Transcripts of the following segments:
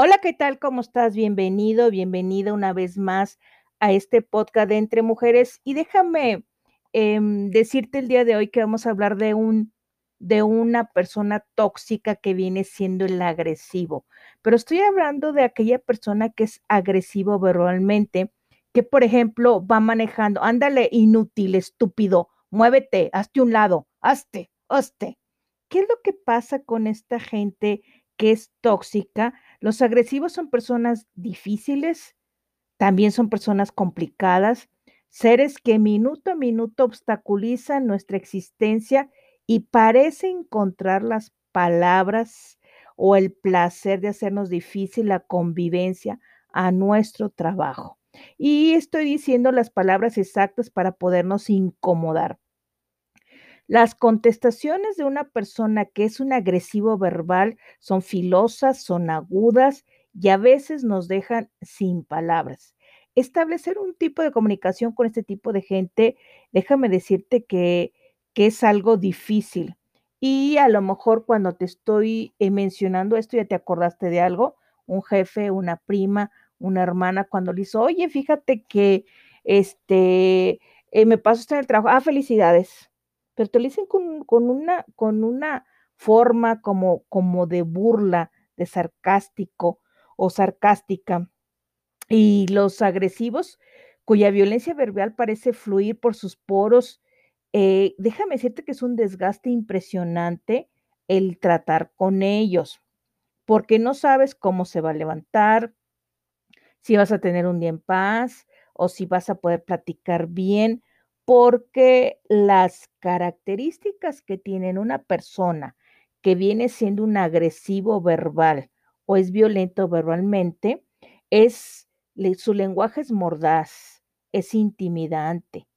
Hola, ¿qué tal? ¿Cómo estás? Bienvenido, bienvenida una vez más a este podcast de Entre Mujeres. Y déjame em, decirte el día de hoy que vamos a hablar de un de una persona tóxica que viene siendo el agresivo. Pero estoy hablando de aquella persona que es agresivo verbalmente, que por ejemplo va manejando, ándale, inútil, estúpido, muévete, hazte un lado, hazte, hazte. ¿Qué es lo que pasa con esta gente que es tóxica? Los agresivos son personas difíciles, también son personas complicadas, seres que minuto a minuto obstaculizan nuestra existencia y parece encontrar las palabras o el placer de hacernos difícil la convivencia a nuestro trabajo. Y estoy diciendo las palabras exactas para podernos incomodar. Las contestaciones de una persona que es un agresivo verbal son filosas, son agudas y a veces nos dejan sin palabras. Establecer un tipo de comunicación con este tipo de gente, déjame decirte que, que es algo difícil. Y a lo mejor cuando te estoy eh, mencionando esto ya te acordaste de algo, un jefe, una prima, una hermana, cuando le hizo, oye, fíjate que este, eh, me pasó esto en el trabajo, ah, felicidades pero te lo dicen con, una, forma como, como de burla, de sarcástico o sarcástica. Y los agresivos, cuya violencia verbal parece fluir por sus poros, eh, déjame decirte que es un desgaste impresionante el tratar con ellos, porque no sabes cómo se va a levantar, si vas a tener un día en paz o si vas a poder platicar bien porque las características que tiene una persona que viene siendo un agresivo verbal o es violento verbalmente, es su lenguaje es mordaz, es intimidante,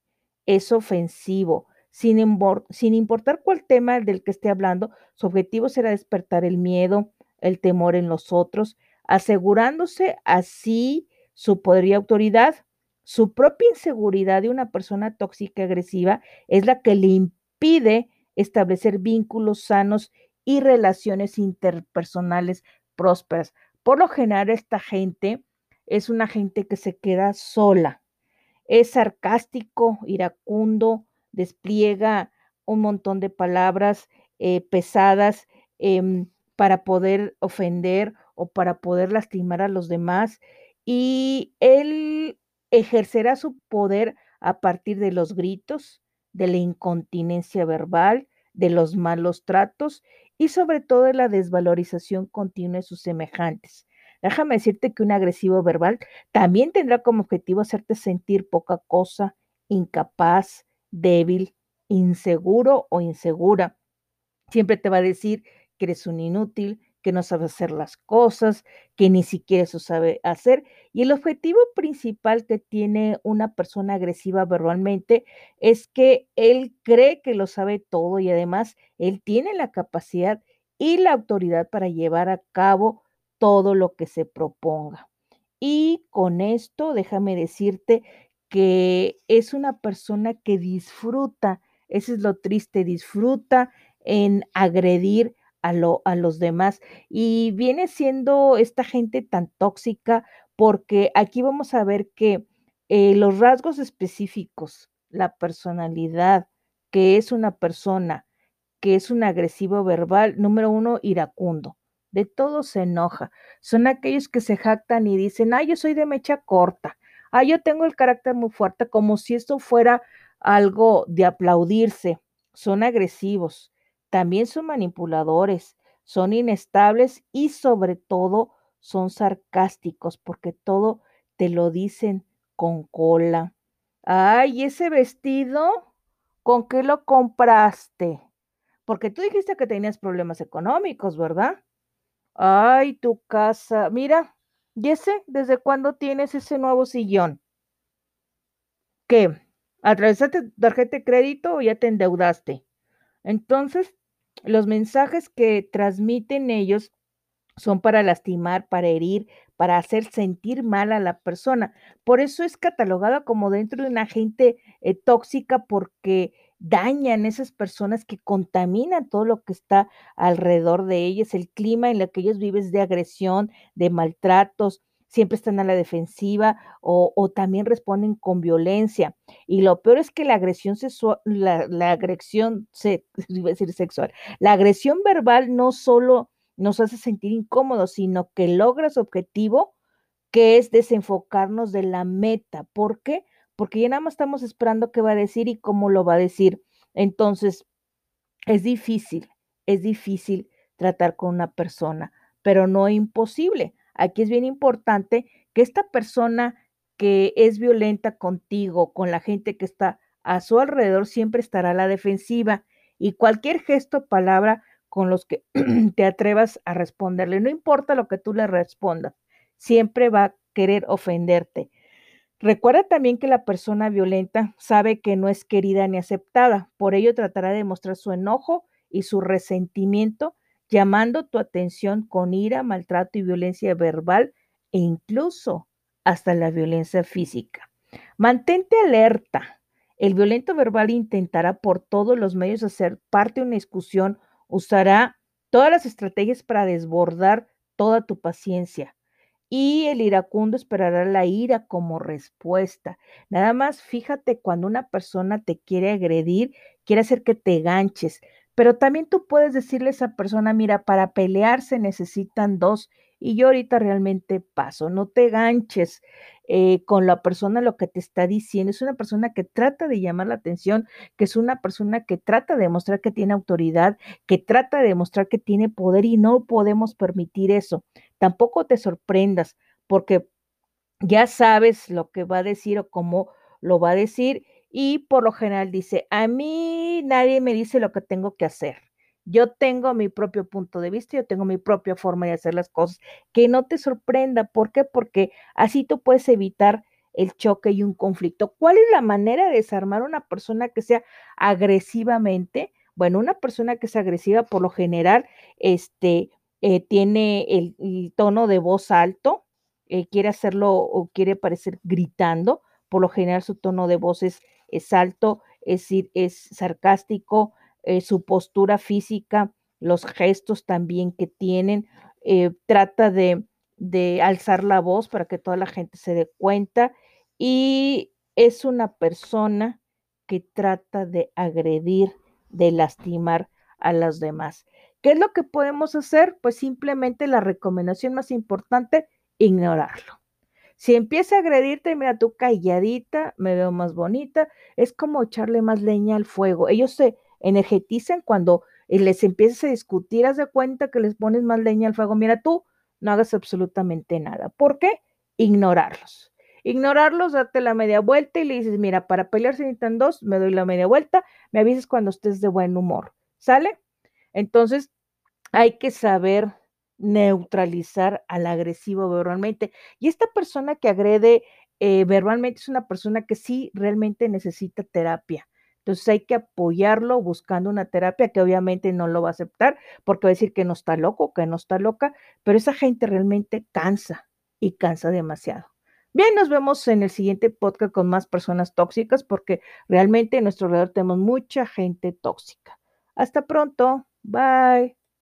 es ofensivo, sin, sin importar cuál tema del que esté hablando, su objetivo será despertar el miedo, el temor en los otros, asegurándose así su poder y autoridad su propia inseguridad de una persona tóxica y agresiva es la que le impide establecer vínculos sanos y relaciones interpersonales prósperas. Por lo general, esta gente es una gente que se queda sola. Es sarcástico, iracundo, despliega un montón de palabras eh, pesadas em, para poder ofender o para poder lastimar a los demás. Y él ejercerá su poder a partir de los gritos, de la incontinencia verbal, de los malos tratos y sobre todo de la desvalorización continua de sus semejantes. Déjame decirte que un agresivo verbal también tendrá como objetivo hacerte sentir poca cosa, incapaz, débil, inseguro o insegura. Siempre te va a decir que eres un inútil, que no sabe hacer las cosas, que ni siquiera eso sabe hacer. Y el objetivo principal que tiene una persona agresiva verbalmente es que él cree que lo sabe todo y además él tiene la capacidad y la autoridad para llevar a cabo todo lo que se proponga. Y con esto, déjame decirte que es una persona que disfruta, eso es lo triste, disfruta en agredir a, lo, a los demás. Y viene siendo esta gente tan tóxica porque aquí vamos a ver que eh, los rasgos específicos, la personalidad, que es una persona, que es un agresivo verbal, número uno, iracundo. De todo se enoja. Son aquellos que se jactan y dicen, ah, yo soy de mecha corta. Ah, yo tengo el carácter muy fuerte, como si esto fuera algo de aplaudirse. Son agresivos también son manipuladores, son inestables y sobre todo son sarcásticos porque todo te lo dicen con cola. Ay, ese vestido, ¿con qué lo compraste? Porque tú dijiste que tenías problemas económicos, ¿verdad? Ay, tu casa. Mira, ¿y ese? ¿Desde cuándo tienes ese nuevo sillón? ¿Qué? ¿Atravesaste tarjeta de crédito o ya te endeudaste? Entonces, los mensajes que transmiten ellos son para lastimar, para herir, para hacer sentir mal a la persona. Por eso es catalogada como dentro de una gente eh, tóxica porque dañan esas personas que contaminan todo lo que está alrededor de ellas, el clima en el que ellos viven es de agresión, de maltratos, siempre están a la defensiva o, también responden con violencia. Y lo peor es que la agresión sexual, la, agresión, se, decir sexual, la agresión verbal no solo nos hace sentir incómodos, sino que logra su objetivo, que es desenfocarnos de la meta. ¿Por qué? Porque ya nada más estamos esperando qué va a decir y cómo lo va a decir. Entonces, es difícil, es difícil tratar con una persona, pero no imposible. Aquí es bien importante que esta persona que es violenta contigo, con la gente que está a su alrededor, siempre estará a la defensiva y cualquier gesto o palabra con los que te atrevas a responderle, no importa lo que tú le respondas, siempre va a querer ofenderte. Recuerda también que la persona violenta sabe que no es querida ni aceptada, por ello tratará de mostrar su enojo y su resentimiento llamando tu atención con ira, maltrato y violencia verbal e incluso hasta la violencia física. Mantente alerta. El violento verbal intentará por todos los medios hacer parte de una discusión, usará todas las estrategias para desbordar toda tu paciencia. Y el iracundo esperará la ira como respuesta. Nada más fíjate cuando una persona te quiere agredir, quiere hacer que te ganches, pero también tú puedes decirle a esa persona, mira, para pelear se necesitan dos y yo ahorita realmente paso, no te ganches eh, con la persona lo que te está diciendo. Es una persona que trata de llamar la atención, que es una persona que trata de demostrar que tiene autoridad, que trata de demostrar que tiene poder y no podemos permitir eso. Tampoco te sorprendas porque ya sabes lo que va a decir o cómo lo va a decir y por lo general dice, a mí nadie me dice lo que tengo que hacer. Yo tengo mi propio punto de vista, yo tengo mi propia forma de hacer las cosas. Que no te sorprenda. ¿Por qué? Porque así tú puedes evitar el choque y un conflicto. ¿Cuál es la manera de desarmar a una persona que sea agresivamente? Bueno, una persona que sea agresiva por lo general este, eh, tiene el, tono de voz alto, eh, quiere hacerlo o quiere parecer gritando. Por lo general su tono de voz es es alto, es, es sarcástico, eh, su postura física, los gestos también que tienen, eh, trata de, de alzar la voz para que toda la gente se dé cuenta y es una persona que trata de agredir, de lastimar a los demás. ¿Qué es lo que podemos hacer? Pues simplemente la recomendación más importante, ignorarlo. Si empieza a agredirte, mira, tú calladita, me veo más bonita, es como echarle más leña al fuego. Ellos se energetizan cuando eh, les empiezas a discutir, haz de cuenta que les pones más leña al fuego. Mira, tú no hagas absolutamente nada. ¿Por qué? Ignorarlos. Ignorarlos, date la media vuelta y le dices, mira, para pelear se necesitan dos, me doy la media vuelta, me avisas cuando estés de buen humor. ¿Sale? Entonces, hay que saber neutralizar al agresivo verbalmente. Y esta persona que agrede eh, verbalmente es una persona que sí realmente necesita terapia. Entonces hay que apoyarlo buscando una terapia que obviamente no lo va a aceptar porque va a decir que no está loco, que no está loca, pero esa gente realmente cansa y cansa demasiado. Bien, nos vemos en el siguiente podcast con más personas tóxicas porque realmente en nuestro alrededor tenemos mucha gente tóxica. Hasta pronto. Bye.